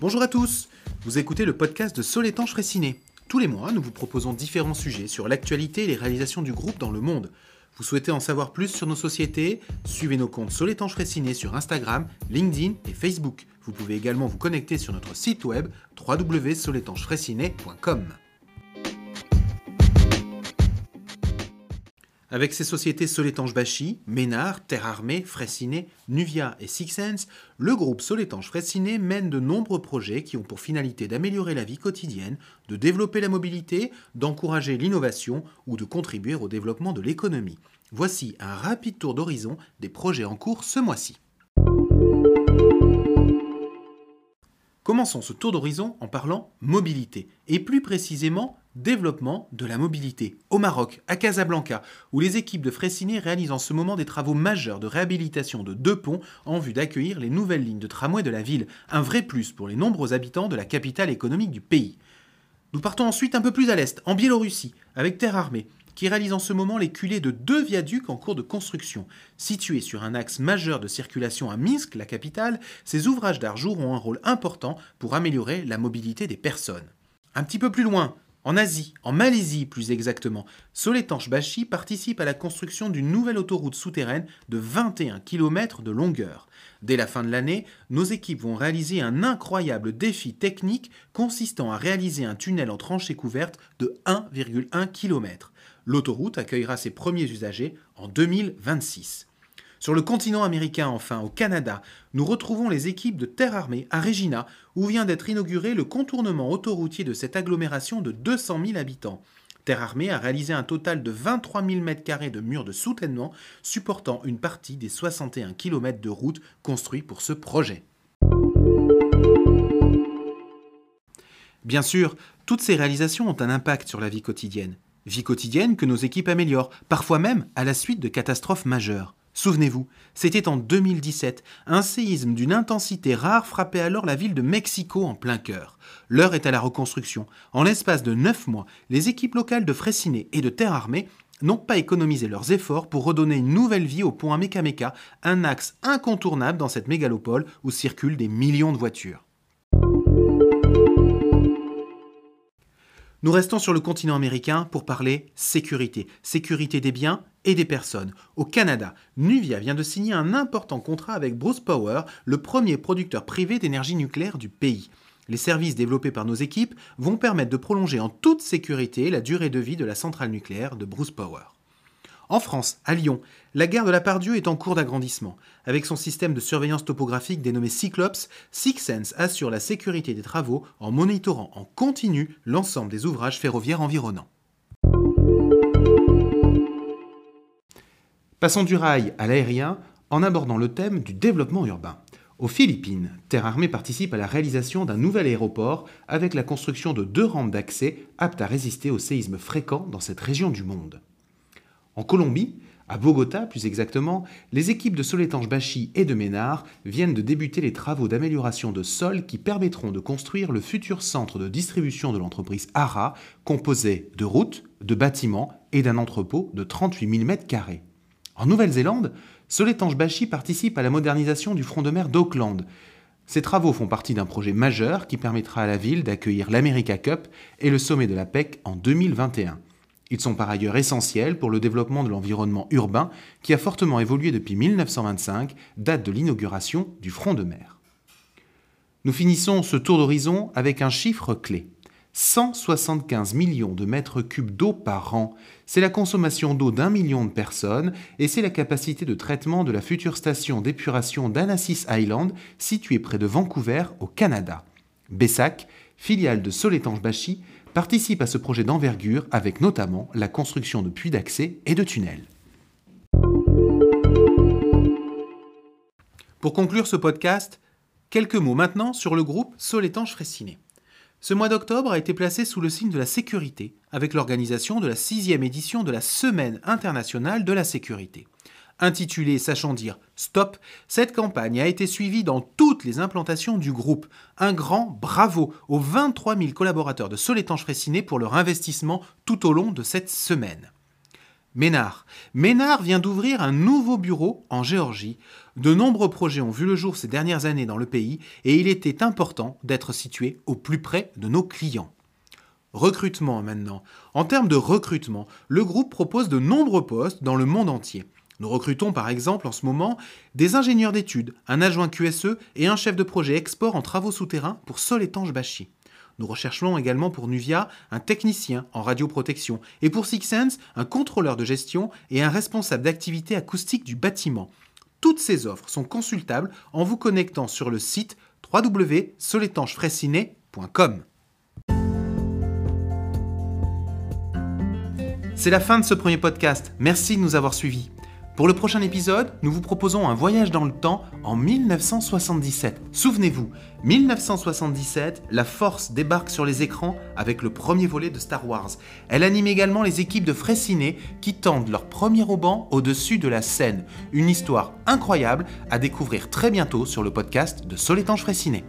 Bonjour à tous, vous écoutez le podcast de Solétanche Fréciné. Tous les mois, nous vous proposons différents sujets sur l'actualité et les réalisations du groupe dans le monde. Vous souhaitez en savoir plus sur nos sociétés? Suivez nos comptes Solétanche Fréciné sur Instagram, LinkedIn et Facebook. Vous pouvez également vous connecter sur notre site web www.solétanchefréciné.com. Avec ses sociétés Solétanche Bachy, Ménard, Terre Armée, Fraissinet, Nuvia et Sixsense, le groupe Solétanche Fraissinet mène de nombreux projets qui ont pour finalité d'améliorer la vie quotidienne, de développer la mobilité, d'encourager l'innovation ou de contribuer au développement de l'économie. Voici un rapide tour d'horizon des projets en cours ce mois-ci. Commençons ce tour d'horizon en parlant mobilité, et plus précisément développement de la mobilité. Au Maroc, à Casablanca, où les équipes de Fraissinet réalisent en ce moment des travaux majeurs de réhabilitation de deux ponts en vue d'accueillir les nouvelles lignes de tramway de la ville, un vrai plus pour les nombreux habitants de la capitale économique du pays. Nous partons ensuite un peu plus à l'est, en Biélorussie, avec Terre Armée, qui réalise en ce moment les culées de deux viaducs en cours de construction. Situés sur un axe majeur de circulation à Minsk, la capitale, ces ouvrages d'art joueront un rôle important pour améliorer la mobilité des personnes. Un petit peu plus loin, en Asie, en Malaisie plus exactement, Soletanche Bashi participe à la construction d'une nouvelle autoroute souterraine de 21 km de longueur. Dès la fin de l'année, nos équipes vont réaliser un incroyable défi technique consistant à réaliser un tunnel en tranchée couverte de 1,1 km. L'autoroute accueillera ses premiers usagers en 2026. Sur le continent américain, enfin, au Canada, nous retrouvons les équipes de Terre Armée à Regina, où vient d'être inauguré le contournement autoroutier de cette agglomération de 200 000 habitants. Terre Armée a réalisé un total de 23 000 m2 de murs de soutènement, supportant une partie des 61 km de route construits pour ce projet. Bien sûr, toutes ces réalisations ont un impact sur la vie quotidienne. Vie quotidienne que nos équipes améliorent, parfois même à la suite de catastrophes majeures. Souvenez-vous, c'était en 2017. Un séisme d'une intensité rare frappait alors la ville de Mexico en plein cœur. L'heure est à la reconstruction. En l'espace de neuf mois, les équipes locales de Fraissinet et de Terre Armée n'ont pas économisé leurs efforts pour redonner une nouvelle vie au pont à Mekameka, un axe incontournable dans cette mégalopole où circulent des millions de voitures. Nous restons sur le continent américain pour parler sécurité. Sécurité des biens et des personnes. Au Canada, Nuvia vient de signer un important contrat avec Bruce Power, le premier producteur privé d'énergie nucléaire du pays. Les services développés par nos équipes vont permettre de prolonger en toute sécurité la durée de vie de la centrale nucléaire de Bruce Power. En France, à Lyon, la gare de la Pardieu est en cours d'agrandissement. Avec son système de surveillance topographique dénommé Cyclops, Sixsense assure la sécurité des travaux en monitorant en continu l'ensemble des ouvrages ferroviaires environnants. Passons du rail à l'aérien en abordant le thème du développement urbain. Aux Philippines, Terre Armée participe à la réalisation d'un nouvel aéroport avec la construction de deux rampes d'accès aptes à résister aux séismes fréquents dans cette région du monde. En Colombie, à Bogota plus exactement, les équipes de Soletange Bachi et de Ménard viennent de débuter les travaux d'amélioration de sol qui permettront de construire le futur centre de distribution de l'entreprise ARA, composé de routes, de bâtiments et d'un entrepôt de 38 000 m2. En Nouvelle-Zélande, Soletange Bachi participe à la modernisation du front de mer d'Auckland. Ces travaux font partie d'un projet majeur qui permettra à la ville d'accueillir l'America Cup et le sommet de la PEC en 2021. Ils sont par ailleurs essentiels pour le développement de l'environnement urbain qui a fortement évolué depuis 1925, date de l'inauguration du front de mer. Nous finissons ce tour d'horizon avec un chiffre clé. 175 millions de mètres cubes d'eau par an, c'est la consommation d'eau d'un million de personnes et c'est la capacité de traitement de la future station d'épuration d'Anassis Island située près de Vancouver au Canada. Bessac, filiale de Soletange-Bachy, participe à ce projet d'envergure avec notamment la construction de puits d'accès et de tunnels. Pour conclure ce podcast, quelques mots maintenant sur le groupe Solétange Fraissinet. Ce mois d'octobre a été placé sous le signe de la sécurité, avec l'organisation de la sixième édition de la Semaine internationale de la sécurité. Intitulée Sachant dire Stop, cette campagne a été suivie dans toutes les implantations du groupe. Un grand bravo aux 23 000 collaborateurs de Solétange Fraissinet pour leur investissement tout au long de cette semaine. Ménard. Ménard vient d'ouvrir un nouveau bureau en Géorgie. De nombreux projets ont vu le jour ces dernières années dans le pays et il était important d'être situé au plus près de nos clients. Recrutement maintenant. En termes de recrutement, le groupe propose de nombreux postes dans le monde entier. Nous recrutons par exemple en ce moment des ingénieurs d'études, un adjoint QSE et un chef de projet export en travaux souterrains pour Soletange Bachy. Nous recherchons également pour Nuvia un technicien en radioprotection et pour Sixsense un contrôleur de gestion et un responsable d'activité acoustique du bâtiment. Toutes ces offres sont consultables en vous connectant sur le site www.soletanchefraisiné.com. C'est la fin de ce premier podcast. Merci de nous avoir suivis. Pour le prochain épisode, nous vous proposons un voyage dans le temps en 1977. Souvenez-vous, 1977, la Force débarque sur les écrans avec le premier volet de Star Wars. Elle anime également les équipes de Fraissinet qui tendent leur premier auban au-dessus de la scène. Une histoire incroyable à découvrir très bientôt sur le podcast de Solétange Fraissinet.